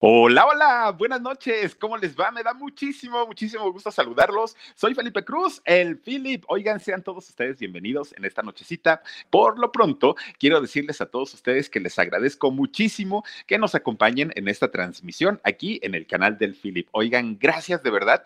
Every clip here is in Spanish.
Hola, hola, buenas noches, ¿cómo les va? Me da muchísimo, muchísimo gusto saludarlos. Soy Felipe Cruz, el Philip. Oigan, sean todos ustedes bienvenidos en esta nochecita. Por lo pronto, quiero decirles a todos ustedes que les agradezco muchísimo que nos acompañen en esta transmisión aquí en el canal del Philip. Oigan, gracias de verdad.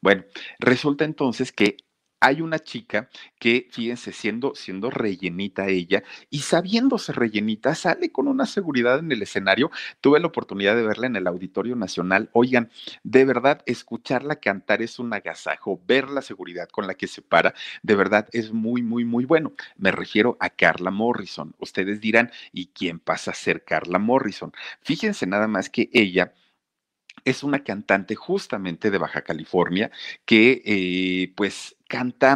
Bueno, resulta entonces que hay una chica que, fíjense, siendo, siendo rellenita ella y sabiéndose rellenita, sale con una seguridad en el escenario. Tuve la oportunidad de verla en el Auditorio Nacional. Oigan, de verdad, escucharla cantar es un agasajo, ver la seguridad con la que se para, de verdad es muy, muy, muy bueno. Me refiero a Carla Morrison. Ustedes dirán, ¿y quién pasa a ser Carla Morrison? Fíjense nada más que ella es una cantante justamente de Baja California que eh, pues canta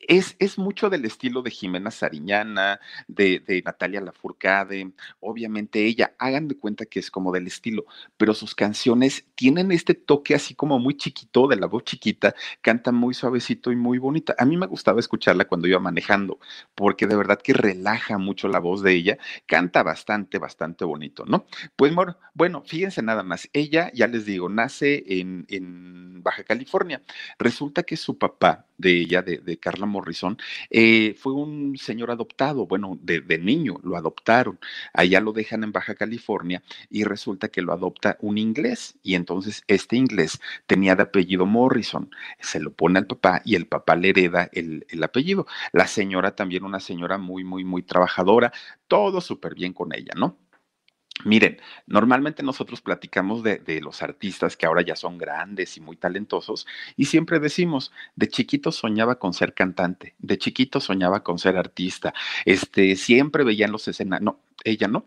es, es, mucho del estilo de Jimena Sariñana, de, Natalia Lafourcade, obviamente ella, hagan de cuenta que es como del estilo, pero sus canciones tienen este toque así como muy chiquito, de la voz chiquita, canta muy suavecito y muy bonita. A mí me gustaba escucharla cuando iba manejando, porque de verdad que relaja mucho la voz de ella, canta bastante, bastante bonito, ¿no? Pues bueno, fíjense nada más, ella, ya les digo, nace en, en Baja California. Resulta que su papá de ella, de, de Carla Morrison, eh, fue un señor adoptado, bueno, de, niño lo adoptaron, allá lo dejan en Baja California y resulta que lo adopta un inglés y entonces este inglés tenía de apellido Morrison, se lo pone al papá y el papá le hereda el, el apellido. La señora también una señora muy, muy, muy trabajadora, todo súper bien con ella, ¿no? Miren, normalmente nosotros platicamos de, los artistas que ahora ya son grandes y muy talentosos y siempre decimos, de chiquito soñaba con ser cantante, de chiquito soñaba con ser artista, este, siempre veían los escenarios, no, ella no.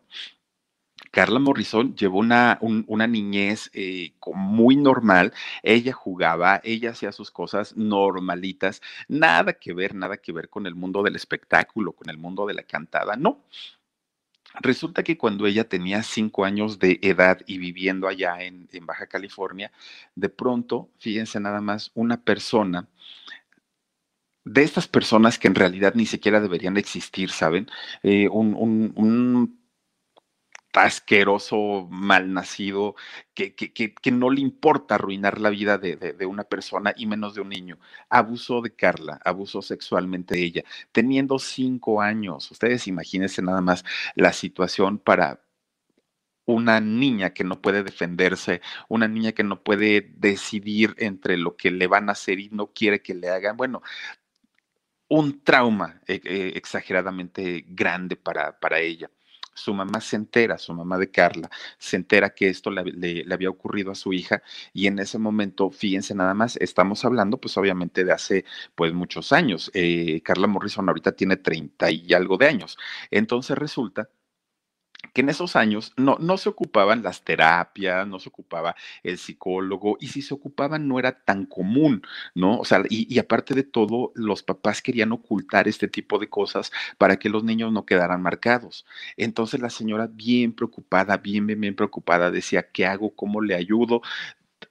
Carla Morrison llevó una, un, una niñez eh, muy normal, ella jugaba, ella hacía sus cosas normalitas, nada que ver, nada que ver con el mundo del espectáculo, con el mundo de la cantada, no, Resulta que cuando ella tenía cinco años de edad y viviendo allá en, en, Baja California, de pronto, fíjense nada más, una persona, de estas personas que en realidad ni siquiera deberían existir, ¿saben? Eh, un, un, un asqueroso, malnacido, que, que, que, que, no le importa arruinar la vida de, de, una persona y menos de un niño. Abusó de Carla, abusó sexualmente de ella, teniendo cinco años. Ustedes imagínense nada más la situación para una niña que no puede defenderse, una niña que no puede decidir entre lo que le van a hacer y no quiere que le hagan. Bueno, un trauma eh, eh, exageradamente grande para, para ella su mamá se entera, su mamá de Carla, se entera que esto le, había ocurrido a su hija y en ese momento, fíjense nada más, estamos hablando pues obviamente de hace pues muchos años. Eh, Carla Morrison ahorita tiene 30 y algo de años. Entonces resulta que en esos años no, no se ocupaban las terapias, no se ocupaba el psicólogo, y si se ocupaban no era tan común, ¿no? O sea, y, aparte de todo, los papás querían ocultar este tipo de cosas para que los niños no quedaran marcados. Entonces la señora bien preocupada, bien, bien, bien preocupada, decía, ¿qué hago? ¿Cómo le ayudo?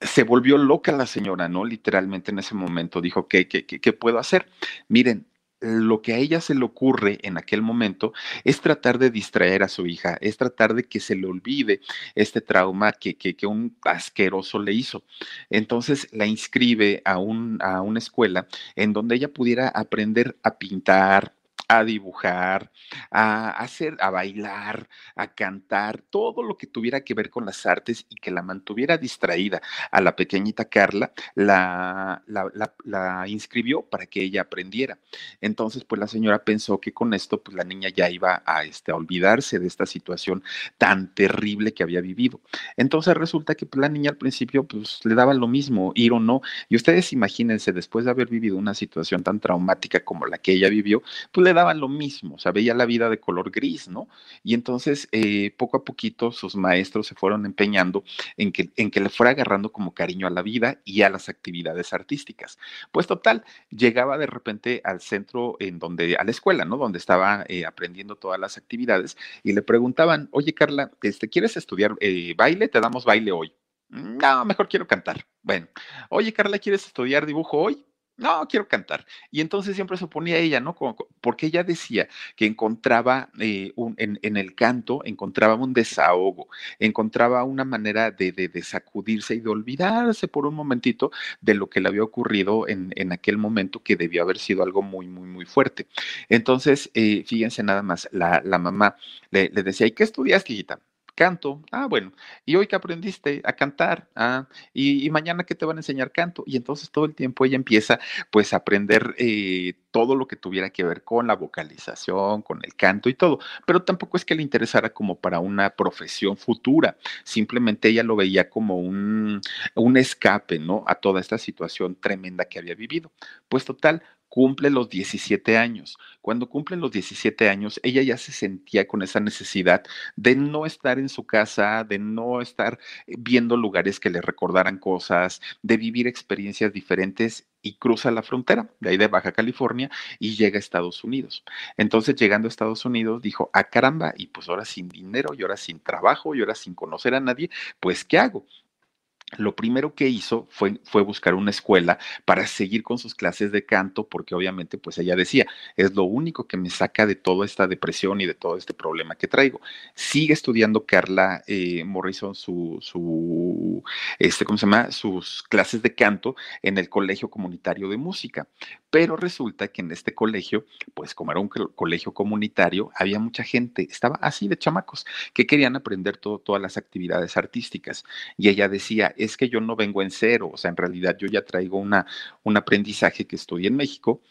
se volvió loca la señora, ¿no? Literalmente en ese momento dijo, ¿qué, qué, qué, qué puedo hacer? Miren, lo que a ella se le ocurre en aquel momento es tratar de distraer a su hija, es tratar de que se le olvide este trauma que, que, que un asqueroso le hizo. Entonces la inscribe a, un, a una escuela en donde ella pudiera aprender a pintar, a dibujar, a hacer, a bailar, a cantar, todo lo que tuviera que ver con las artes y que la mantuviera distraída a la pequeñita Carla, la, la, la, inscribió para que ella aprendiera. Entonces, pues la señora pensó que con esto, pues la niña ya iba a, este, a olvidarse de esta situación tan terrible que había vivido. Entonces resulta que pues, la niña al principio, pues le daba lo mismo, ir o no. Y ustedes imagínense, después de haber vivido una situación tan traumática como la que ella vivió, pues le daban lo mismo, o sea, veía la vida de color gris, ¿no? Y entonces, eh, poco a poquito, sus maestros se fueron empeñando en que, en que le fuera agarrando como cariño a la vida y a las actividades artísticas. Pues total, llegaba de repente al centro en donde, a la escuela, ¿no? Donde estaba eh, aprendiendo todas las actividades y le preguntaban, oye Carla, este, ¿quieres estudiar eh, baile? Te damos baile hoy. No, mejor quiero cantar. Bueno, oye Carla, ¿quieres estudiar dibujo hoy? No, quiero cantar. Y entonces siempre se oponía ella, ¿no? porque ella decía que encontraba eh, un, en, el canto, encontraba un desahogo, encontraba una manera de, sacudirse y de olvidarse por un momentito de lo que le había ocurrido en, en aquel momento que debió haber sido algo muy, muy, muy fuerte. Entonces, eh, fíjense nada más, la, la mamá le, le, decía, ¿y qué estudiaste, hijita? Canto. Ah, bueno. ¿Y hoy que aprendiste a cantar? Ah, y, mañana que te van a enseñar canto. Y entonces todo el tiempo ella empieza pues a aprender eh, todo lo que tuviera que ver con la vocalización, con el canto y todo. Pero tampoco es que le interesara como para una profesión futura. Simplemente ella lo veía como un, un escape, ¿no? A toda esta situación tremenda que había vivido. Pues total, cumple los 17 años. Cuando cumple los 17 años, ella ya se sentía con esa necesidad de no estar en su casa, de no estar viendo lugares que le recordaran cosas, de vivir experiencias diferentes y cruza la frontera de ahí de Baja California y llega a Estados Unidos. Entonces, llegando a Estados Unidos, dijo, ah, caramba, y pues ahora sin dinero, y ahora sin trabajo, y ahora sin conocer a nadie, pues, ¿qué hago? Lo primero que hizo fue, fue, buscar una escuela para seguir con sus clases de canto, porque obviamente, pues ella decía, es lo único que me saca de toda esta depresión y de todo este problema que traigo. Sigue estudiando Carla eh, Morrison su, su, este, ¿cómo se llama? Sus clases de canto en el Colegio Comunitario de Música. Pero resulta que en este colegio, pues como era un colegio comunitario, había mucha gente, estaba así de chamacos, que querían aprender todo, todas las actividades artísticas. Y ella decía, es que yo no vengo en cero, o sea, en realidad yo ya traigo una, un aprendizaje que estudié en México,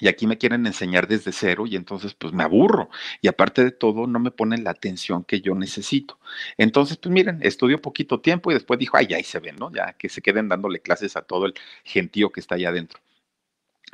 y aquí me quieren enseñar desde cero y entonces pues me aburro y aparte de todo no me ponen la atención que yo necesito. Entonces pues miren, estudió poquito tiempo y después dijo, ay, ahí se ven, ¿no? Ya que se queden dándole clases a todo el gentío que está allá adentro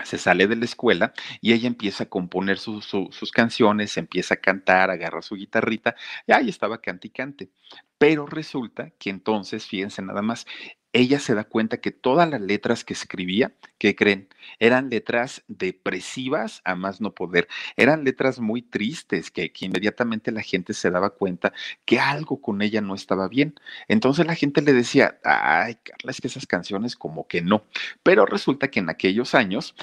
se sale de la escuela y ella empieza a componer sus canciones, empieza a cantar, agarra su guitarrita y ahí estaba cante y cante. Pero resulta que entonces, fíjense nada más, ella se da cuenta que todas las letras que escribía, ¿qué creen? Eran letras depresivas a más no poder. Eran letras muy tristes que, que, inmediatamente la gente se daba cuenta que algo con ella no estaba bien. Entonces la gente le decía, ay, Carla, es que esas canciones como que no. Pero resulta que en aquellos años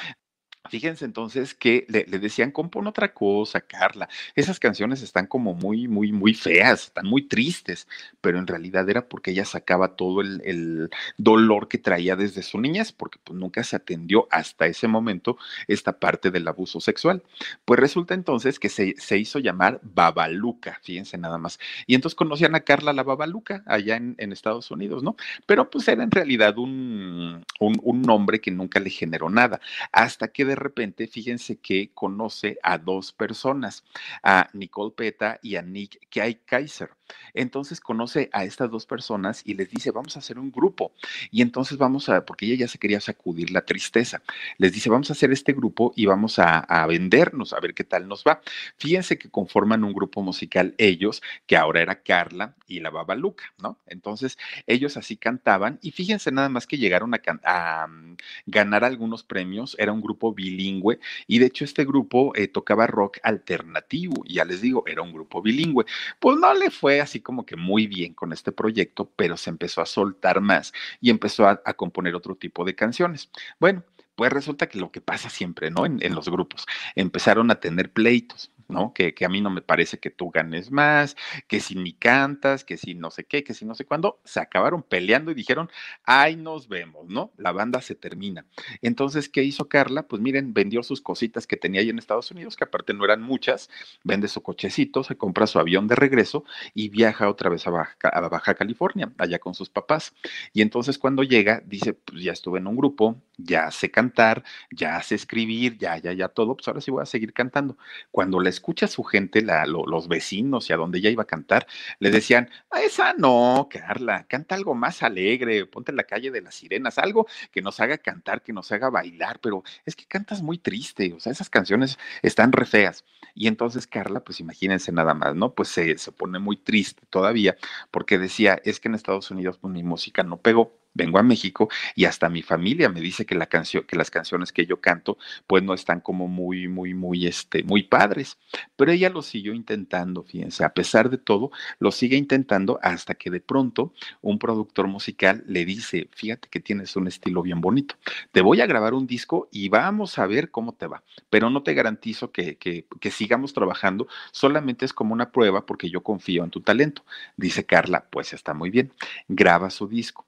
Fíjense entonces que le, decían, compón otra cosa, Carla. Esas canciones están como muy, muy, muy feas, están muy tristes, pero en realidad era porque ella sacaba todo el, dolor que traía desde su niñez, porque pues nunca se atendió hasta ese momento esta parte del abuso sexual. Pues resulta entonces que se, hizo llamar Babaluca, fíjense nada más. Y entonces conocían a Carla la Babaluca allá en, Estados Unidos, ¿no? Pero pues era en realidad un, un, un nombre que nunca le generó nada, hasta que de repente, fíjense que conoce a dos personas, a Nicole Peta y a Nick Kaiser. Entonces conoce a estas dos personas y les dice, vamos a hacer un grupo. Y entonces vamos a, porque ella ya se quería sacudir la tristeza, les dice, vamos a hacer este grupo y vamos a, vendernos, a ver qué tal nos va. Fíjense que conforman un grupo musical ellos, que ahora era Carla y la Babaluca, ¿no? Entonces ellos así cantaban y fíjense nada más que llegaron a, mm, ganar algunos premios, era un grupo bilingüe y de hecho este grupo eh, tocaba rock alternativo, ya les digo, era un grupo bilingüe. Pues no le fue así como que muy bien con este proyecto, pero se empezó a soltar más y empezó a, componer otro tipo de canciones. Bueno, pues resulta que lo que pasa siempre, ¿no? En, los grupos, empezaron a tener pleitos. ¿No? Que, a mí no me parece que tú ganes más, que si ni cantas, que si no sé qué, que si no sé cuándo, se acabaron peleando y dijeron, ay, nos vemos, ¿no? La banda se termina. Entonces, ¿qué hizo Carla? Pues miren, vendió sus cositas que tenía ahí en Estados Unidos, que aparte no eran muchas, vende su cochecito, se compra su avión de regreso y viaja otra vez a Baja, a Baja California, allá con sus papás. Y entonces cuando llega, dice, pues ya estuve en un grupo, ya sé cantar, ya sé escribir, ya, ya, ya todo, pues ahora sí voy a seguir cantando. Cuando les escucha su gente, la, los vecinos y a donde ella iba a cantar, le decían, a esa no, Carla, canta algo más alegre, ponte en la calle de las sirenas, algo que nos haga cantar, que nos haga bailar, pero es que cantas muy triste, o sea, esas canciones están re feas. Y entonces Carla, pues imagínense nada más, ¿no? Pues se, se pone muy triste todavía porque decía, es que en Estados Unidos pues, mi música no pegó vengo a México y hasta mi familia me dice que la canción, que las canciones que yo canto, pues no están como muy, muy, muy, este, muy padres. Pero ella lo siguió intentando, fíjense, a pesar de todo, lo sigue intentando hasta que de pronto un productor musical le dice, fíjate que tienes un estilo bien bonito, te voy a grabar un disco y vamos a ver cómo te va, pero no te garantizo que, que, que sigamos trabajando, solamente es como una prueba porque yo confío en tu talento. Dice Carla, pues está muy bien, graba su disco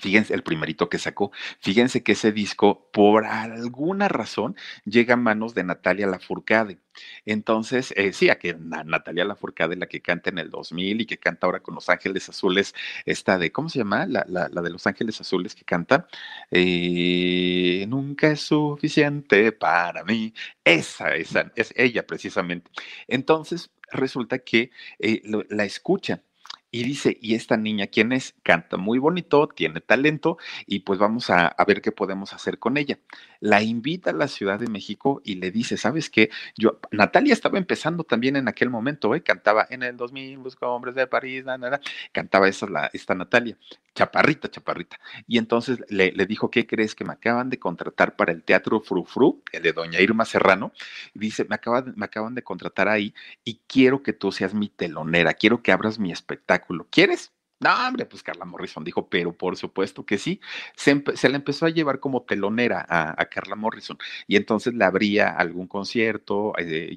Fíjense, el primerito que sacó, fíjense que ese disco, por alguna razón, llega a manos de Natalia Lafourcade. Entonces, eh, sí, a que Natalia Lafourcade, la que canta en el 2000 y que canta ahora con Los Ángeles Azules, esta de, ¿cómo se llama? La, la, de Los Ángeles Azules que canta, eh, Nunca es suficiente para mí. Esa, esa, es ella precisamente. Entonces, resulta que eh, la escucha y dice, ¿y esta niña quién es? Canta muy bonito, tiene talento y pues vamos a, ver qué podemos hacer con ella. La invita a la Ciudad de México y le dice, ¿sabes qué? Yo, Natalia estaba empezando también en aquel momento, ¿eh? cantaba en el 2000, Busco Hombres de París, cantaba esa, la, esta Natalia, chaparrita, chaparrita. Y entonces le, le, dijo, ¿qué crees? Que me acaban de contratar para el Teatro Frufru, el de Doña Irma Serrano. Y dice, me, me acaban de contratar ahí y quiero que tú seas mi telonera, quiero que abras mi espectáculo ¿Quieres? No, hombre, pues Carla Morrison dijo, pero por supuesto que sí. Se, se le empezó a llevar como telonera a, Carla Morrison y entonces le abría algún concierto, eh,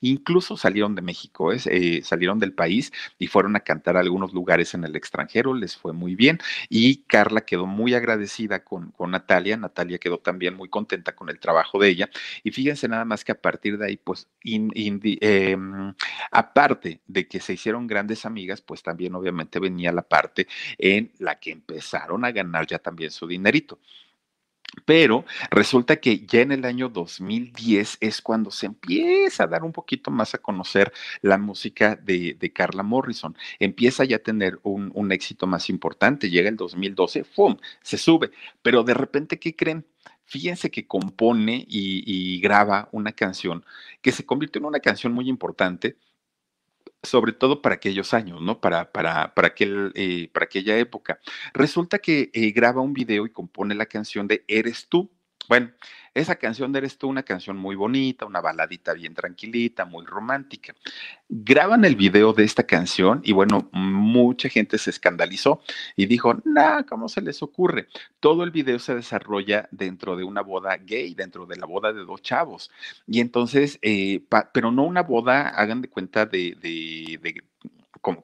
incluso salieron de México, eh, salieron del país y fueron a cantar a algunos lugares en el extranjero, les fue muy bien y Carla quedó muy agradecida con, con Natalia, Natalia quedó también muy contenta con el trabajo de ella y fíjense nada más que a partir de ahí, pues, em, aparte de que se hicieron grandes amigas, pues también obviamente venía la parte en la que empezaron a ganar ya también su dinerito. Pero resulta que ya en el año 2010 es cuando se empieza a dar un poquito más a conocer la música de, Carla Morrison. Empieza ya a tener un, un, éxito más importante. Llega el 2012, ¡fum! Se sube. Pero de repente, ¿qué creen? Fíjense que compone y, y graba una canción que se convirtió en una canción muy importante sobre todo para aquellos años, ¿no? Para, para, para, aquel, eh, para aquella época. Resulta que eh, graba un video y compone la canción de Eres tú. Bueno, esa canción de Eres tú, una canción muy bonita, una baladita bien tranquilita, muy romántica. Graban el video de esta canción y bueno, mucha gente se escandalizó y dijo, nah, ¿cómo se les ocurre? Todo el video se desarrolla dentro de una boda gay, dentro de la boda de dos chavos. Y entonces, eh, pero no una boda, hagan de cuenta de,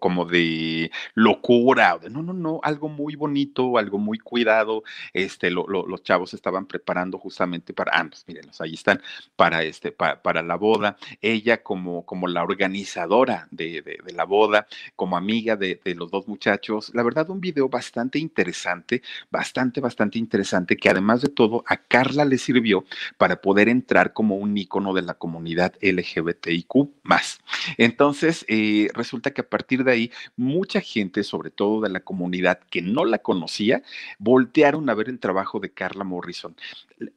como, de locura, no, no, no, algo muy bonito, algo muy cuidado. Este, los chavos estaban preparando justamente para, ah, pues mírenlos, ahí están, para, este, para la boda. Ella como, como la organizadora de, de, la boda, como amiga de, de, los dos muchachos. La verdad, un video bastante interesante, bastante, bastante interesante, que además de todo a Carla le sirvió para poder entrar como un ícono de la comunidad LGBTIQ más. Entonces, eh, resulta que a partir de ahí, mucha gente, sobre todo de la comunidad que no la conocía, voltearon a ver el trabajo de Carla Morrison.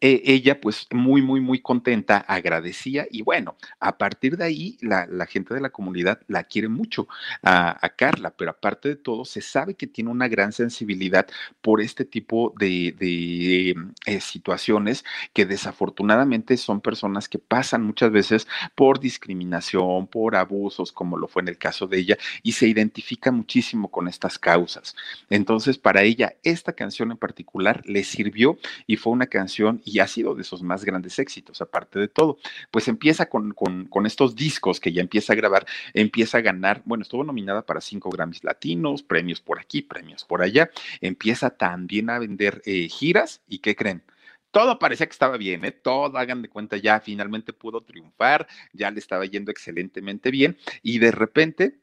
E, ella, pues, muy, muy, muy contenta, agradecía y bueno, a partir de ahí, la, gente de la comunidad la quiere mucho a, Carla, pero aparte de todo, se sabe que tiene una gran sensibilidad por este tipo de, eh, situaciones que desafortunadamente son personas que pasan muchas veces por discriminación, por abusos, como lo fue en el caso de ella, y se identifica muchísimo con estas causas. Entonces, para ella, esta canción en particular le sirvió y fue una canción y ha sido de esos más grandes éxitos, aparte de todo. Pues empieza con, con, estos discos que ya empieza a grabar, empieza a ganar, bueno, estuvo nominada para cinco Grammys latinos, premios por aquí, premios por allá, empieza también a vender eh, giras y ¿qué creen? todo parecía que estaba bien, ¿eh? todo hagan de cuenta ya finalmente pudo triunfar, ya le estaba yendo excelentemente bien y de repente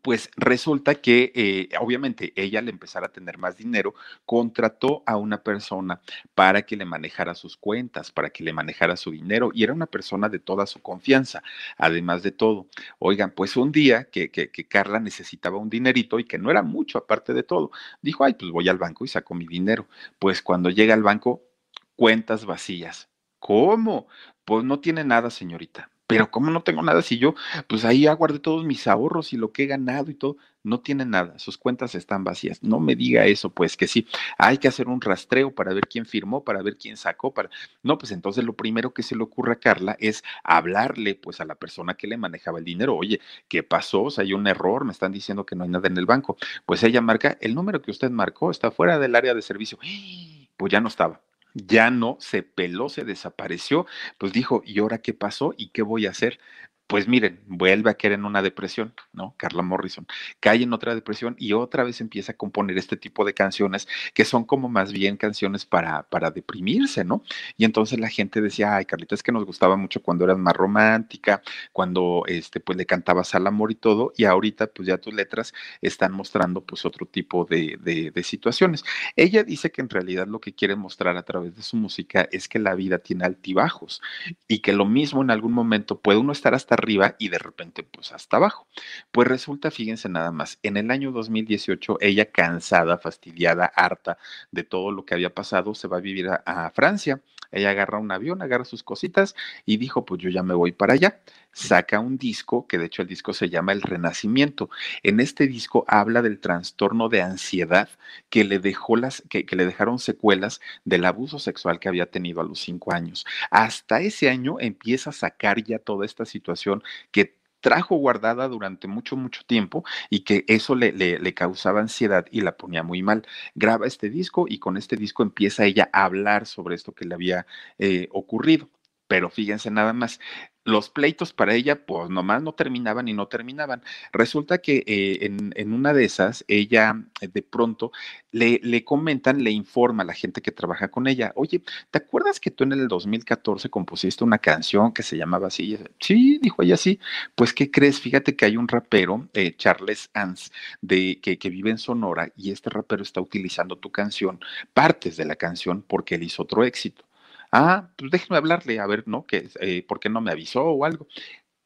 pues resulta que eh, obviamente ella al empezar a tener más dinero, contrató a una persona para que le manejara sus cuentas, para que le manejara su dinero y era una persona de toda su confianza, además de todo. Oigan, pues un día que, que, que Carla necesitaba un dinerito y que no era mucho aparte de todo, dijo, ay, pues voy al banco y saco mi dinero. Pues cuando llega al banco, cuentas vacías. ¿Cómo? Pues no tiene nada, señorita pero ¿cómo no tengo nada si yo, pues ahí aguardé todos mis ahorros y lo que he ganado y todo? No tiene nada, sus cuentas están vacías. No me diga eso, pues que sí, hay que hacer un rastreo para ver quién firmó, para ver quién sacó, para... No, pues entonces lo primero que se le ocurre a Carla es hablarle pues a la persona que le manejaba el dinero. Oye, ¿qué pasó? O sea, hay un error, me están diciendo que no hay nada en el banco. Pues ella marca, el número que usted marcó está fuera del área de servicio. Pues ya no estaba ya no, se peló, se desapareció, pues dijo, ¿y ahora qué pasó? ¿Y qué voy a hacer? Pues miren, vuelve a caer en una depresión, ¿no? Carla Morrison cae en otra depresión y otra vez empieza a componer este tipo de canciones que son como más bien canciones para, para deprimirse, ¿no? Y entonces la gente decía, ay, Carlita, es que nos gustaba mucho cuando eras más romántica, cuando, este, pues le cantabas al amor y todo, y ahorita, pues ya tus letras están mostrando, pues, otro tipo de, de, de situaciones. Ella dice que en realidad lo que quiere mostrar a través de su música es que la vida tiene altibajos y que lo mismo en algún momento puede uno estar hasta arriba y de repente pues hasta abajo. Pues resulta, fíjense nada más, en el año 2018 ella cansada, fastidiada, harta de todo lo que había pasado, se va a vivir a, a Francia. Ella agarra un avión, agarra sus cositas y dijo, pues yo ya me voy para allá saca un disco, que de hecho el disco se llama El Renacimiento. En este disco habla del trastorno de ansiedad que le dejó las, que, le dejaron secuelas del abuso sexual que había tenido a los cinco años. Hasta ese año empieza a sacar ya toda esta situación que trajo guardada durante mucho, mucho tiempo y que eso le, le, le, causaba ansiedad y la ponía muy mal. Graba este disco y con este disco empieza ella a hablar sobre esto que le había eh, ocurrido. Pero fíjense nada más, los pleitos para ella, pues nomás no terminaban y no terminaban. Resulta que eh, en, en, una de esas, ella eh, de pronto le, le, comentan, le informa a la gente que trabaja con ella, oye, ¿te acuerdas que tú en el 2014 compusiste una canción que se llamaba así? Sí, dijo ella, sí. Pues, ¿qué crees? Fíjate que hay un rapero, eh, Charles Ans, de, que, que vive en Sonora, y este rapero está utilizando tu canción, partes de la canción, porque él hizo otro éxito. Ah, pues déjeme hablarle, a ver, ¿no? Que, eh, ¿Por qué no me avisó o algo?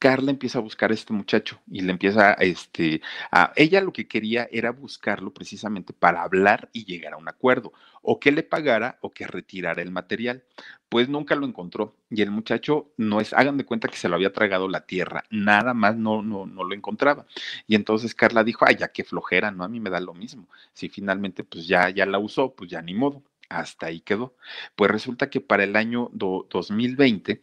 Carla empieza a buscar a este muchacho y le empieza, este, a, ella lo que quería era buscarlo precisamente para hablar y llegar a un acuerdo, o que le pagara o que retirara el material. Pues nunca lo encontró y el muchacho no es, hagan de cuenta que se lo había tragado la tierra, nada más no, no, no lo encontraba. Y entonces Carla dijo, ay, ya qué flojera, ¿no? A mí me da lo mismo. Si finalmente pues ya, ya la usó, pues ya ni modo hasta ahí quedó. Pues resulta que para el año do, 2020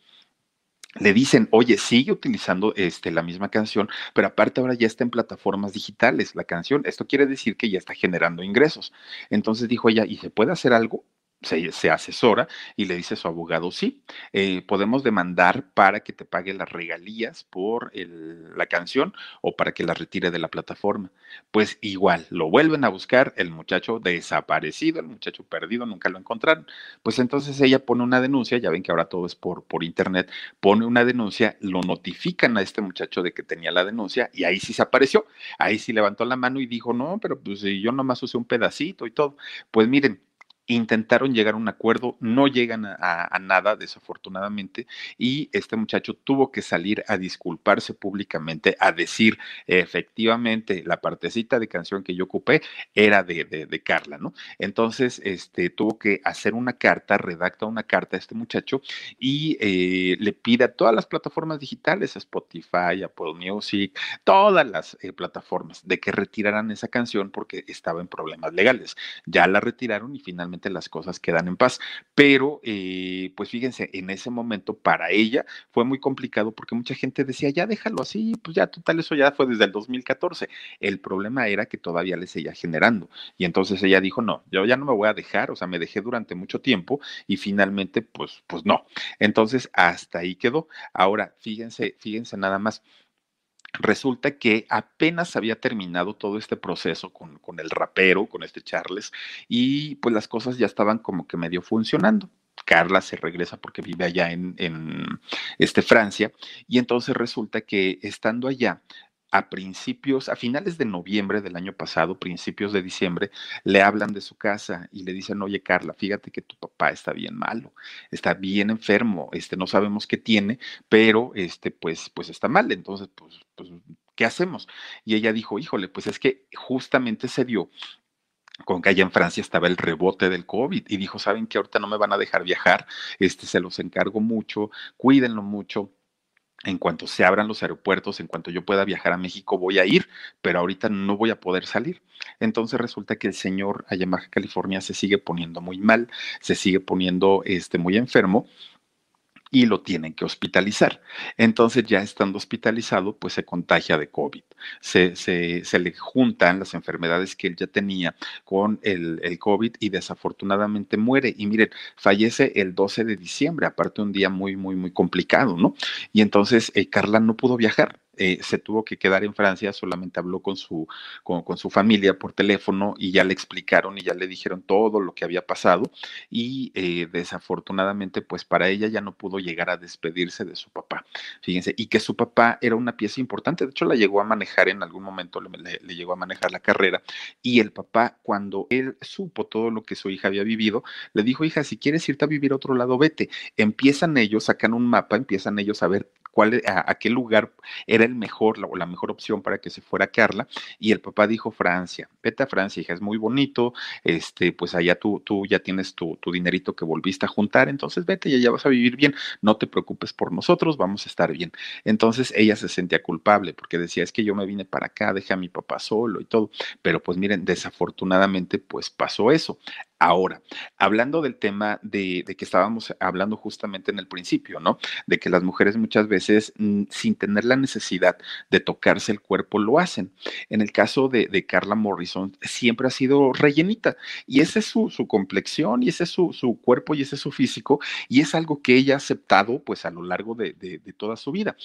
le dicen, oye, sigue utilizando este, la misma canción, pero aparte ahora ya está en plataformas digitales la canción. Esto quiere decir que ya está generando ingresos. Entonces dijo ella, ¿y se puede hacer algo? Se, se, asesora y le dice a su abogado, sí, eh, podemos demandar para que te pague las regalías por la canción o para que la retire de la plataforma. Pues igual, lo vuelven a buscar, el muchacho desaparecido, el muchacho perdido, nunca lo encontraron. Pues entonces ella pone una denuncia, ya ven que ahora todo es por, por internet, pone una denuncia, lo notifican a este muchacho de que tenía la denuncia y ahí sí se apareció, ahí sí levantó la mano y dijo, no, pero pues yo nomás usé un pedacito y todo. Pues miren, intentaron llegar a un acuerdo, no llegan a, nada, desafortunadamente, y este muchacho tuvo que salir a disculparse públicamente, a decir efectivamente la partecita de canción que yo ocupé era de, de, Carla, ¿no? Entonces, este, tuvo que hacer una carta, redacta una carta a este muchacho y eh, le pide a todas las plataformas digitales, Spotify, Apple Music, todas las eh, plataformas, de que retiraran esa canción porque estaba en problemas legales. Ya la retiraron y las cosas quedan en paz. Pero, eh, pues fíjense, en ese momento para ella fue muy complicado porque mucha gente decía, ya déjalo así, pues ya total, eso ya fue desde el 2014. El problema era que todavía le seguía generando. Y entonces ella dijo, no, yo ya no me voy a dejar, o sea, me dejé durante mucho tiempo y finalmente, pues, pues no. Entonces, hasta ahí quedó. Ahora, fíjense, fíjense nada más resulta que apenas había terminado todo este proceso con, con, el rapero, con este Charles, y pues las cosas ya estaban como que medio funcionando. Carla se regresa porque vive allá en, en este, Francia, y entonces resulta que estando allá, a principios, a finales de noviembre del año pasado, principios de diciembre, le hablan de su casa y le dicen, oye Carla, fíjate que tu papá está bien malo, está bien enfermo, este, no sabemos qué tiene, pero este, pues, pues está mal, entonces, pues, pues, ¿qué hacemos? Y ella dijo, híjole, pues es que justamente se dio con que allá en Francia estaba el rebote del COVID y dijo, saben que ahorita no me van a dejar viajar, este, se los encargo mucho, cuídenlo mucho en cuanto se abran los aeropuertos, en cuanto yo pueda viajar a México, voy a ir, pero ahorita no voy a poder salir. Entonces resulta que el señor allá en California se sigue poniendo muy mal, se sigue poniendo este, muy enfermo y lo tienen que hospitalizar. Entonces, ya estando hospitalizado, pues se contagia de COVID. Se, se, le juntan las enfermedades que él ya tenía con el, el, COVID y desafortunadamente muere. Y miren, fallece el 12 de diciembre, aparte un día muy, muy, muy complicado, ¿no? Y entonces eh, Carla no pudo viajar. Eh, se tuvo que quedar en Francia, solamente habló con su, con, su familia por teléfono y ya le explicaron y ya le dijeron todo lo que había pasado. Y eh, desafortunadamente pues para ella ya no pudo llegar a despedirse de su papá, fíjense, y que su papá era una pieza importante, de hecho la llegó a manejar en algún momento, le, le llegó a manejar la carrera. Y el papá cuando él supo todo lo que su hija había vivido, le dijo, hija, si quieres irte a vivir a otro lado, vete, empiezan ellos, sacan un mapa, empiezan ellos a ver cuál, e, a, qué lugar era el mejor o la mejor opción para que se fuera Carla. Y el papá dijo Francia, vete a Francia, hija, es muy bonito, este, pues allá tú, tú ya tienes tu, tu dinerito que volviste a juntar, entonces vete y allá vas a vivir bien, no te preocupes por nosotros, vamos a estar bien. Entonces ella se sentía culpable porque decía, es que yo me vine para acá, dejé a mi papá solo y todo, pero pues miren, desafortunadamente pues pasó eso. Ahora, hablando del tema de, que estábamos hablando justamente en el principio, ¿no? De que las mujeres muchas veces, mm, sin tener la necesidad de tocarse el cuerpo, lo hacen. En el caso de, Carla Morrison, siempre ha sido rellenita y esa es su, complexión y ese es su, cuerpo y ese es su físico y es algo que ella ha aceptado pues a lo largo de, toda su vida.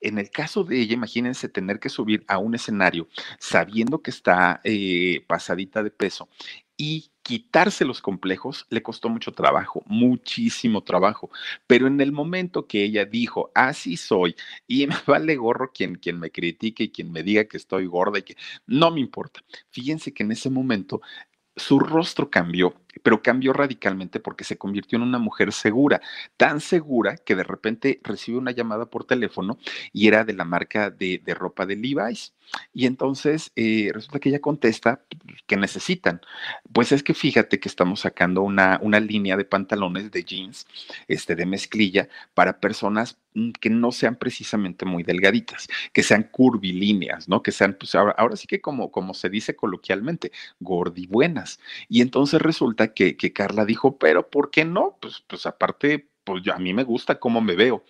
En el caso de ella, imagínense tener que subir a un escenario sabiendo que está eh, pasadita de peso y quitarse los complejos le costó mucho trabajo, muchísimo trabajo. Pero en el momento que ella dijo, así soy, y me vale gorro quien, quien me critique y quien me diga que estoy gorda y que no me importa. Fíjense que en ese momento su rostro cambió, pero cambió radicalmente porque se convirtió en una mujer segura, tan segura que de repente recibe una llamada por teléfono y era de la marca de, ropa de Levi's. Y entonces eh, resulta que ella contesta que necesitan. Pues es que fíjate que estamos sacando una, una línea de pantalones de jeans, este, de mezclilla, para personas mm, que no sean precisamente muy delgaditas, que sean curvilíneas, ¿no? Que sean, pues ahora, ahora sí que como, como se dice coloquialmente, gordibuenas. Y entonces resulta que, Carla dijo, pero ¿por qué no? Pues, pues aparte, pues a mí me gusta cómo me veo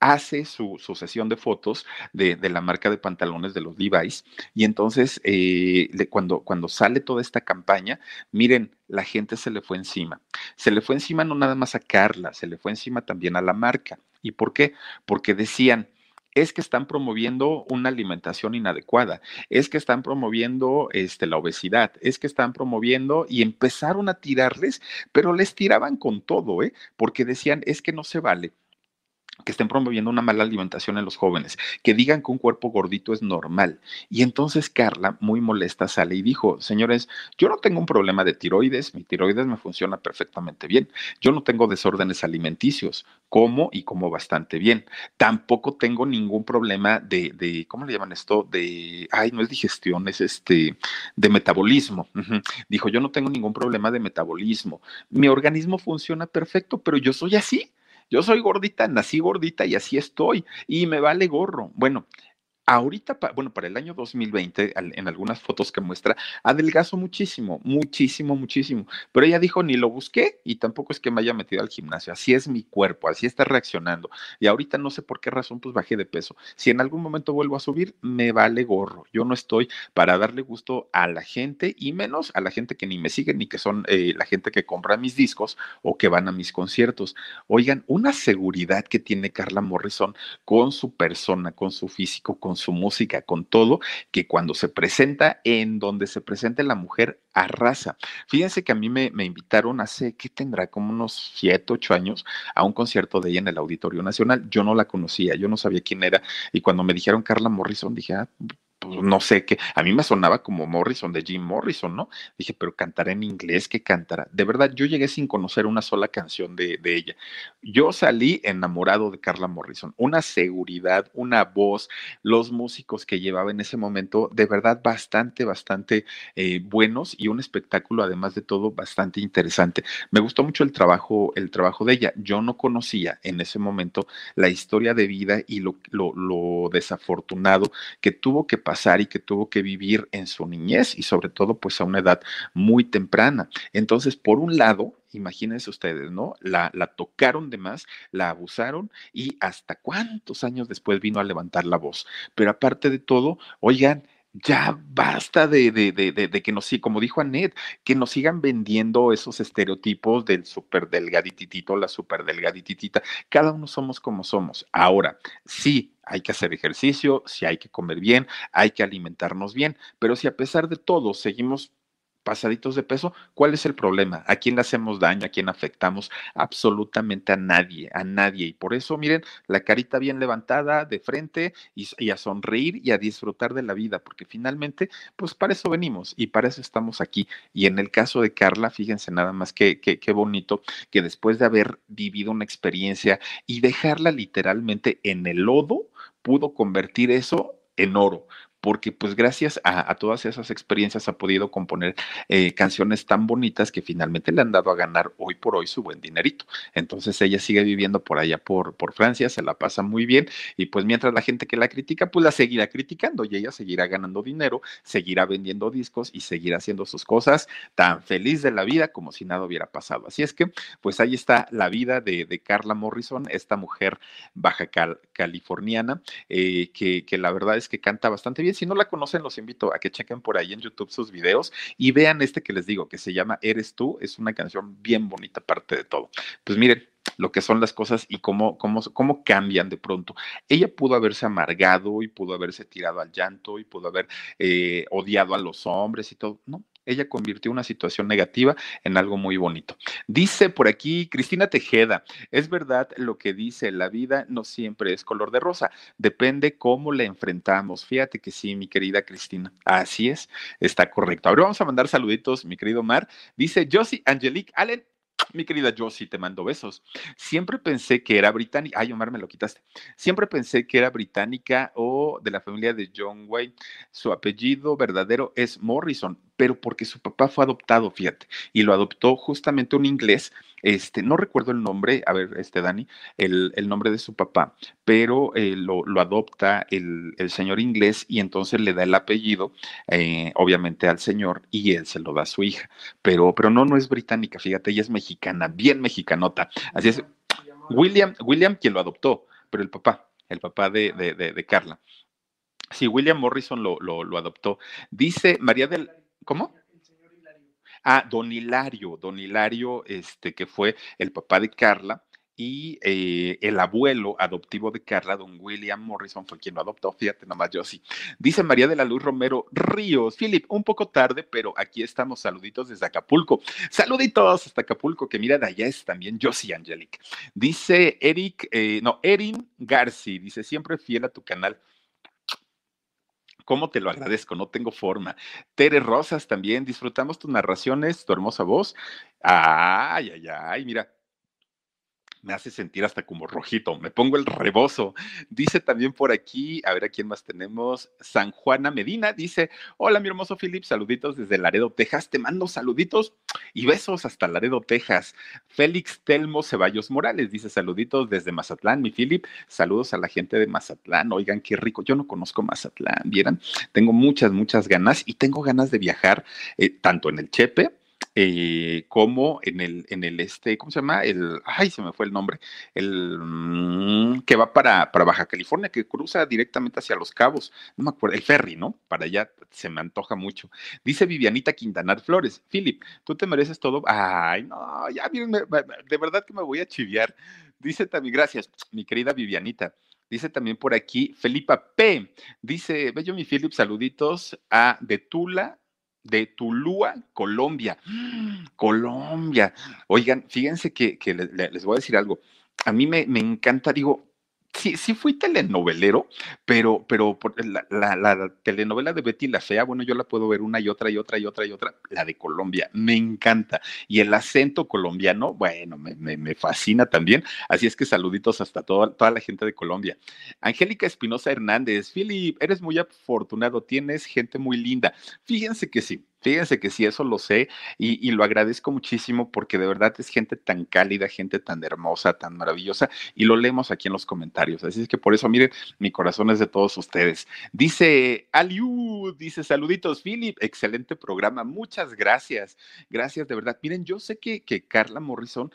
hace su, sesión de fotos de, la marca de pantalones de los Levi's y entonces eh, cuando, cuando sale toda esta campaña, miren, la gente se le fue encima. Se le fue encima no nada más a Carla, se le fue encima también a la marca. ¿Y por qué? Porque decían, es que están promoviendo una alimentación inadecuada, es que están promoviendo este, la obesidad, es que están promoviendo y empezaron a tirarles, pero les tiraban con todo, ¿eh? porque decían, es que no se vale que estén promoviendo una mala alimentación en los jóvenes, que digan que un cuerpo gordito es normal. Y entonces Carla, muy molesta, sale y dijo, señores, yo no tengo un problema de tiroides, mi tiroides me funciona perfectamente bien, yo no tengo desórdenes alimenticios, como y como bastante bien. Tampoco tengo ningún problema de, de ¿cómo le llaman esto? De, ay, no es digestión, es este, de metabolismo. Dijo, yo no tengo ningún problema de metabolismo, mi organismo funciona perfecto, pero yo soy así. Yo soy gordita, nací gordita y así estoy. Y me vale gorro. Bueno, Ahorita, bueno, para el año 2020, en algunas fotos que muestra, adelgazo muchísimo, muchísimo, muchísimo. Pero ella dijo, ni lo busqué y tampoco es que me haya metido al gimnasio. Así es mi cuerpo, así está reaccionando. Y ahorita no sé por qué razón, pues bajé de peso. Si en algún momento vuelvo a subir, me vale gorro. Yo no estoy para darle gusto a la gente y menos a la gente que ni me sigue ni que son eh, la gente que compra mis discos o que van a mis conciertos. Oigan, una seguridad que tiene Carla Morrison con su persona, con su físico, con su música, con todo, que cuando se presenta, en donde se presente la mujer, arrasa. Fíjense que a mí me, me invitaron hace, ¿qué tendrá? Como unos siete, ocho años a un concierto de ella en el Auditorio Nacional. Yo no la conocía, yo no sabía quién era. Y cuando me dijeron Carla Morrison, dije, ah, pues no sé qué, a mí me sonaba como Morrison de Jim Morrison, ¿no? Dije, pero cantará en inglés, ¿qué cantará? De verdad, yo llegué sin conocer una sola canción de, de, ella. Yo salí enamorado de Carla Morrison, una seguridad, una voz, los músicos que llevaba en ese momento, de verdad, bastante, bastante eh, buenos y un espectáculo, además de todo, bastante interesante. Me gustó mucho el trabajo, el trabajo de ella. Yo no conocía en ese momento la historia de vida y lo, lo, lo desafortunado que tuvo que pasar y que tuvo que vivir en su niñez y sobre todo pues a una edad muy temprana. Entonces, por un lado, imagínense ustedes, ¿no? La, la tocaron de más, la abusaron y hasta cuántos años después vino a levantar la voz. Pero aparte de todo, oigan, ya basta de, de, de, de, que nos, como dijo Anet, que nos sigan vendiendo esos estereotipos del súper delgadititito, la súper delgadititita. Cada uno somos como somos. Ahora, sí, hay que hacer ejercicio, sí hay que comer bien, hay que alimentarnos bien, pero si a pesar de todo seguimos pasaditos de peso, ¿cuál es el problema? ¿A quién le hacemos daño? ¿A quién afectamos? Absolutamente a nadie, a nadie. Y por eso, miren, la carita bien levantada de frente y, a sonreír y a disfrutar de la vida, porque finalmente, pues para eso venimos y para eso estamos aquí. Y en el caso de Carla, fíjense nada más que qué bonito que después de haber vivido una experiencia y dejarla literalmente en el lodo, pudo convertir eso en oro, porque pues gracias a, todas esas experiencias ha podido componer eh, canciones tan bonitas que finalmente le han dado a ganar hoy por hoy su buen dinerito. Entonces ella sigue viviendo por allá por, por Francia, se la pasa muy bien y pues mientras la gente que la critica, pues la seguirá criticando y ella seguirá ganando dinero, seguirá vendiendo discos y seguirá haciendo sus cosas tan feliz de la vida como si nada hubiera pasado. Así es que pues ahí está la vida de, de Carla Morrison, esta mujer baja cal, californiana eh, que, que la verdad es que canta bastante bien si no la conocen, los invito a que chequen por ahí en YouTube sus videos y vean este que les digo, que se llama Eres tú. Es una canción bien bonita, parte de todo. Pues miren, lo que son las cosas y cómo, cómo, cómo cambian de pronto. Ella pudo haberse amargado y pudo haberse tirado al llanto y pudo haber eh, odiado a los hombres y todo. No, ella convirtió una situación negativa en algo muy bonito. Dice por aquí Cristina Tejeda, es verdad lo que dice, la vida no siempre es color de rosa, depende cómo la enfrentamos. Fíjate que sí, mi querida Cristina, así es, está correcto. Ahora vamos a mandar saluditos, mi querido Mar. Dice Josie Angelique Allen, mi querida Josie, te mando besos. Siempre pensé que era británica. Ay, Omar, me lo quitaste. Siempre pensé que era británica o de la familia de John Wayne. Su apellido verdadero es Morrison, pero porque su papá fue adoptado, fíjate, y lo adoptó justamente un inglés. Este, no recuerdo el nombre, a ver, este Dani, el, el nombre de su papá, pero eh, lo, lo, adopta el, el, señor inglés y entonces le da el apellido, eh, obviamente, al señor y él se lo da a su hija. Pero, pero no, no es británica, fíjate, ella es mexicana, bien mexicanota. Así es, William, William quien lo adoptó, pero el papá, el papá de, de, de, Carla. Sí, William Morrison lo, lo adoptó. Dice María del... ¿Cómo? Ah, don Hilario, don Hilario, este, que fue el papá de Carla, y eh, el abuelo adoptivo de Carla, don William Morrison, fue quien lo adoptó. Fíjate nomás, yo. Dice María de la Luz Romero Ríos. Philip, un poco tarde, pero aquí estamos. Saluditos desde Acapulco. Saluditos hasta Acapulco, que mira, de allá es también Josie Angelic. Dice Eric, eh, no, Erin Garci, dice, siempre fiel a tu canal. ¿Cómo te lo agradezco? No tengo forma. Tere Rosas también, disfrutamos tus narraciones, tu hermosa voz. Ay, ay, ay, mira, me hace sentir hasta como rojito, me pongo el rebozo. Dice también por aquí, a ver a quién más tenemos, San Juana Medina, dice, hola mi hermoso Philip, saluditos desde Laredo, Texas, te mando saluditos y besos hasta Laredo, Texas. Félix Telmo Ceballos Morales dice, saluditos desde Mazatlán, mi Philip, saludos a la gente de Mazatlán, oigan qué rico, yo no conozco Mazatlán, vieran, tengo muchas, muchas ganas y tengo ganas de viajar eh, tanto en el Chepe, eh, como en el, en el este, ¿cómo se llama? El, ay, se me fue el nombre, el mmm, que va para, para Baja California, que cruza directamente hacia Los Cabos, no me acuerdo, el ferry, ¿no? Para allá se me antoja mucho. Dice Vivianita Quintanar Flores, Philip, tú te mereces todo. Ay, no, ya, miren, me, me, de verdad que me voy a chiviar. Dice también, gracias, mi querida Vivianita. Dice también por aquí Felipa P. Dice, Bello mi Philip, saluditos a de Tula, de Tulúa, Colombia. Colombia. Oigan, fíjense que, les voy a decir algo. A mí me, me encanta, digo, sí, sí fui telenovelero, pero, pero la, telenovela de Betty la Fea, bueno, yo la puedo ver una y otra y otra y otra y otra, la de Colombia, me encanta. Y el acento colombiano, bueno, me, fascina también. Así es que saluditos hasta toda, toda la gente de Colombia. Angélica Espinosa Hernández, Philip, eres muy afortunado, tienes gente muy linda. Fíjense que sí, Fíjense que sí, eso lo sé y, lo agradezco muchísimo porque de verdad es gente tan cálida, gente tan hermosa, tan maravillosa y lo leemos aquí en los comentarios. Así es que por eso, miren, mi corazón es de todos ustedes. Dice Aliu, dice saluditos, Philip, excelente programa, muchas gracias. Gracias de verdad. Miren, yo sé que, que Carla Morrison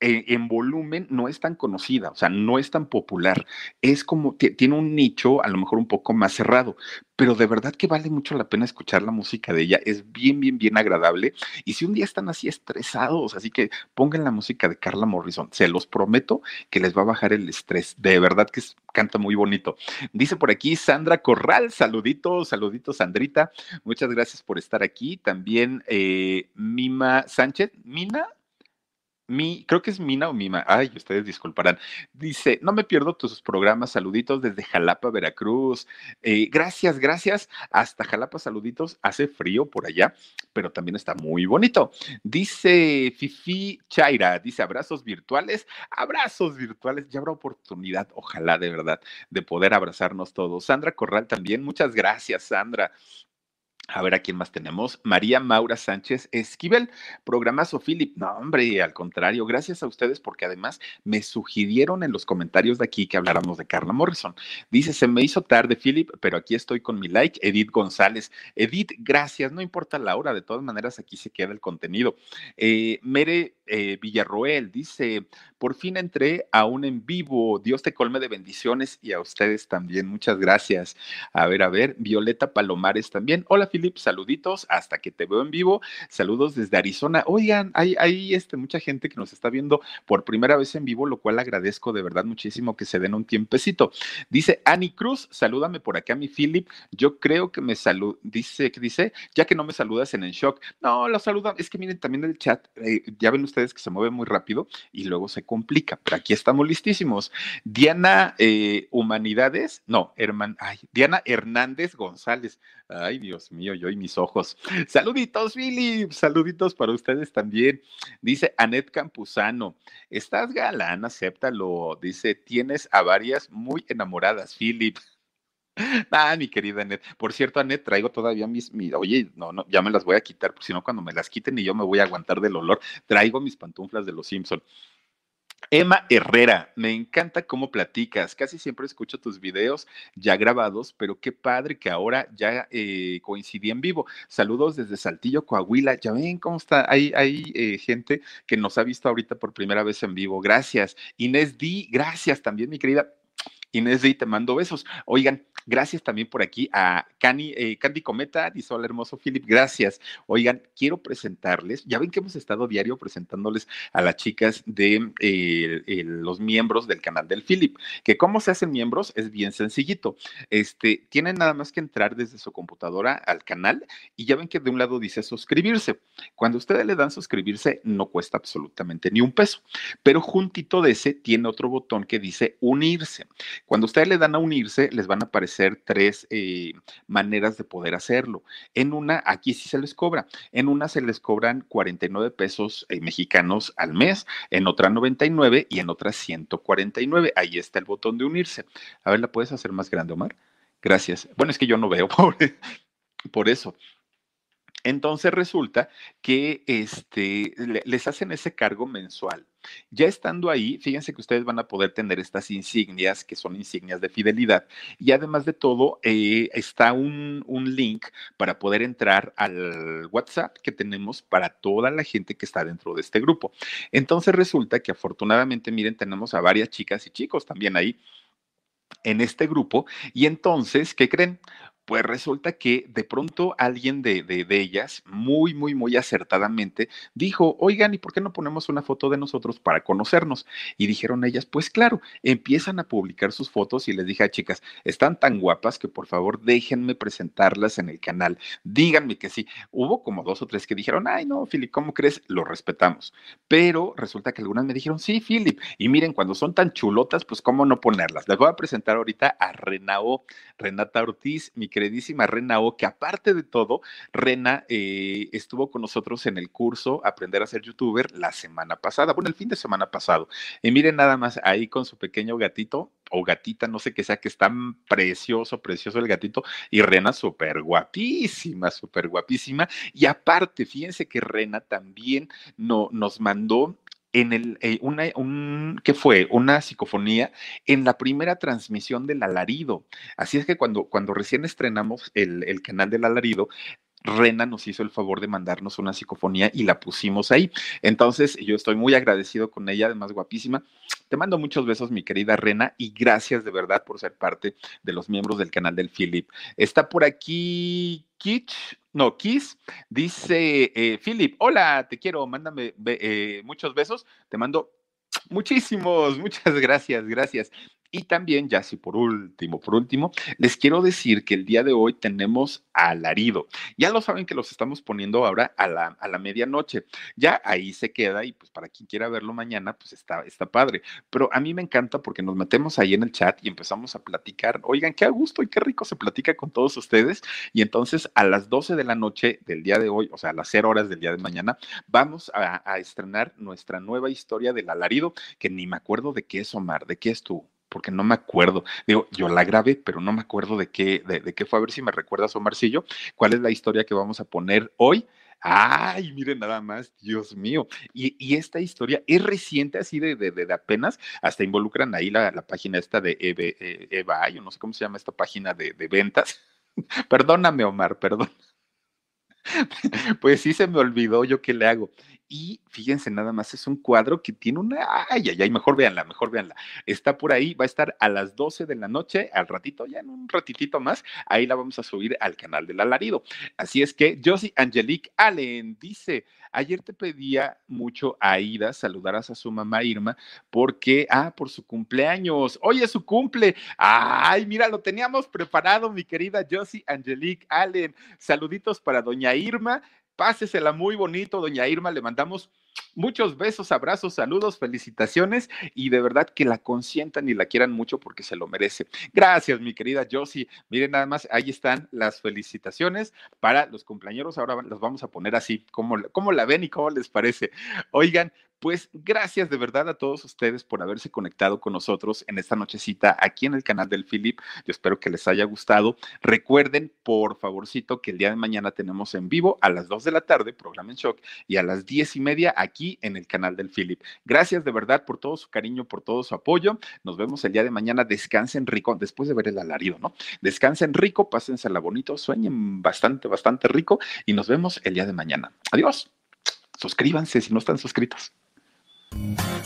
en volumen no es tan conocida, o sea, no es tan popular. Es como, tiene un nicho a lo mejor un poco más cerrado, pero de verdad que vale mucho la pena escuchar la música de ella. Es bien, bien, bien agradable. Y si un día están así estresados, así que pongan la música de Carla Morrison. Se los prometo que les va a bajar el estrés. De verdad que canta muy bonito. Dice por aquí Sandra Corral, saluditos, saluditos, Sandrita. Muchas gracias por estar aquí. También eh, Mima Sánchez, Mina, mi, creo que es Mina o Mima, ay, ustedes disculparán. Dice, no me pierdo tus programas, saluditos desde Jalapa, Veracruz. Eh, gracias, gracias. Hasta Jalapa, saluditos. Hace frío por allá, pero también está muy bonito. Dice Fifi Chaira, dice abrazos virtuales, abrazos virtuales. Ya habrá oportunidad, ojalá de verdad, de poder abrazarnos todos. Sandra Corral también, muchas gracias, Sandra. A ver a quién más tenemos. María Maura Sánchez Esquivel, programazo Philip. No, hombre, al contrario, gracias a ustedes porque además me sugirieron en los comentarios de aquí que habláramos de Carla Morrison. Dice, se me hizo tarde, Philip, pero aquí estoy con mi like. Edith González. Edith, gracias, no importa la hora, de todas maneras aquí se queda el contenido. Eh, Mere eh, Villarroel dice, por fin entré a un en vivo. Dios te colme de bendiciones y a ustedes también. Muchas gracias. A ver, a ver, Violeta Palomares también. Hola, Philip, saluditos, hasta que te veo en vivo. Saludos desde Arizona. Oigan, hay, este, mucha gente que nos está viendo por primera vez en vivo, lo cual agradezco de verdad muchísimo que se den un tiempecito. Dice Ani Cruz, salúdame por acá, mi Philip. Yo creo que me saluda, dice, que dice? Ya que no me saludas en el shock. No, lo saludan. Es que miren, también el chat, eh, ya ven ustedes que se mueve muy rápido y luego se complica, pero aquí estamos listísimos. Diana eh, Humanidades, no, herman, ay, Diana Hernández González. Ay, Dios mío, yo y mis ojos. Saluditos, Philip. Saluditos para ustedes también. Dice Anet Campuzano. Estás galán, acéptalo. Dice, tienes a varias muy enamoradas, Philip. Ah, mi querida Anet. Por cierto, Anet, traigo todavía mis, oye, no, no, ya me las voy a quitar, porque si no, cuando me las quiten y yo me voy a aguantar del olor, traigo mis pantuflas de los Simpson. Emma Herrera, me encanta cómo platicas. Casi siempre escucho tus videos ya grabados, pero qué padre que ahora ya eh, coincidí en vivo. Saludos desde Saltillo, Coahuila. Ya ven cómo está. Hay, hay eh, gente que nos ha visto ahorita por primera vez en vivo. Gracias. Inés Di, gracias también, mi querida. Inés Di, te mando besos. Oigan, Gracias también por aquí a Candy, eh, Candy Cometa, dice hola hermoso Philip, gracias. Oigan, quiero presentarles, ya ven que hemos estado diario presentándoles a las chicas de eh, los miembros del canal del Philip, que cómo se hacen miembros es bien sencillito. Este, tienen nada más que entrar desde su computadora al canal y ya ven que de un lado dice suscribirse. Cuando ustedes le dan suscribirse no cuesta absolutamente ni un peso, pero juntito de ese tiene otro botón que dice unirse. Cuando ustedes le dan a unirse, les van a aparecer tres eh, maneras de poder hacerlo. En una, aquí sí se les cobra. En una se les cobran 49 pesos eh, mexicanos al mes, en otra 99 y en otra 149. Ahí está el botón de unirse. A ver, ¿la puedes hacer más grande, Omar? Gracias. Bueno, es que yo no veo por, por eso. Entonces resulta que este, les hacen ese cargo mensual. Ya estando ahí, fíjense que ustedes van a poder tener estas insignias, que son insignias de fidelidad. Y además de todo, eh, está un, un, link para poder entrar al WhatsApp que tenemos para toda la gente que está dentro de este grupo. Entonces resulta que afortunadamente, miren, tenemos a varias chicas y chicos también ahí en este grupo. Y entonces, ¿qué creen? Pues resulta que de pronto alguien de, de, ellas, muy, muy, muy acertadamente, dijo, oigan, ¿y por qué no ponemos una foto de nosotros para conocernos? Y dijeron ellas, pues claro, empiezan a publicar sus fotos y les dije a chicas, están tan guapas que por favor déjenme presentarlas en el canal, díganme que sí. Hubo como dos o tres que dijeron, ay no, Philip, ¿cómo crees? Lo respetamos. Pero resulta que algunas me dijeron, sí, Philip, y miren, cuando son tan chulotas, pues cómo no ponerlas. Les voy a presentar ahorita a Renao, Renata Ortiz, mi queridísima Renao, que aparte de todo, Rena eh, estuvo con nosotros en el curso Aprender a ser youtuber la semana pasada, bueno, el fin de semana pasado. Y miren nada más ahí con su pequeño gatito o gatita, no sé qué sea, que está precioso, precioso el gatito, y Rena súper guapísima, súper guapísima. Y aparte, fíjense que Rena también no, nos mandó en el, eh, una, un, ¿qué fue? Una psicofonía en la primera transmisión del alarido. Así es que cuando, cuando recién estrenamos el, el canal del alarido, Rena nos hizo el favor de mandarnos una psicofonía y la pusimos ahí. Entonces, yo estoy muy agradecido con ella, además guapísima. Te mando muchos besos, mi querida Rena, y gracias de verdad por ser parte de los miembros del canal del Philip. Está por aquí Kitch, no, Kiss, dice eh, Philip, hola, te quiero, mándame eh, muchos besos, te mando muchísimos, muchas gracias, gracias. Y también, ya sí, por último, por último, les quiero decir que el día de hoy tenemos alarido. Ya lo saben que los estamos poniendo ahora a la, a la medianoche. Ya ahí se queda y pues para quien quiera verlo mañana, pues está, está padre. Pero a mí me encanta porque nos metemos ahí en el chat y empezamos a platicar. Oigan, qué a gusto y qué rico se platica con todos ustedes. Y entonces a las 12 de la noche del día de hoy, o sea, a las 0 horas del día de mañana, vamos a estrenar nuestra nueva historia del alarido, que ni me acuerdo de qué es Omar, de qué es tú porque no me acuerdo. Digo, yo la grabé, pero no me acuerdo de qué, de, qué fue. A ver si me recuerdas, Omarcillo, cuál es la historia que vamos a poner hoy. Ay, miren nada más, Dios mío. Y, esta historia es reciente, así de, de, apenas, hasta involucran ahí la, página esta de Eva, yo no sé cómo se llama esta página de, de ventas. Perdóname, Omar, perdón. Pues sí se me olvidó yo qué le hago. Y fíjense nada más, es un cuadro que tiene una... Ay, ay, ay, mejor véanla, mejor véanla. Está por ahí, va a estar a las 12 de la noche, al ratito, ya en un ratitito más, ahí la vamos a subir al canal del alarido. Así es que Josie Angelique Allen dice, ayer te pedía mucho a Ida saludaras a su mamá Irma porque, ah, por su cumpleaños. Hoy es su cumple. Ay, mira, lo teníamos preparado, mi querida Josie Angelique Allen. Saluditos para doña Irma Pásesela muy bonito, doña Irma. Le mandamos muchos besos, abrazos, saludos, felicitaciones y de verdad que la consientan y la quieran mucho porque se lo merece. Gracias, mi querida Josie. Miren, nada más, ahí están las felicitaciones para los cumpleaños. Ahora las vamos a poner así, como, como la ven y cómo les parece. Oigan, pues gracias de verdad a todos ustedes por haberse conectado con nosotros en esta nochecita aquí en el canal del Philip. Yo espero que les haya gustado. Recuerden, por favorcito, que el día de mañana tenemos en vivo a las 2 de la tarde, programa en shock, y a las 10 y media aquí en el canal del Philip. Gracias de verdad por todo su cariño, por todo su apoyo. Nos vemos el día de mañana. Descansen rico, después de ver el alarido, ¿no? Descansen rico, pásensela bonito, sueñen bastante, bastante rico y nos vemos el día de mañana. Adiós. Suscríbanse si no están suscritos. Thank you.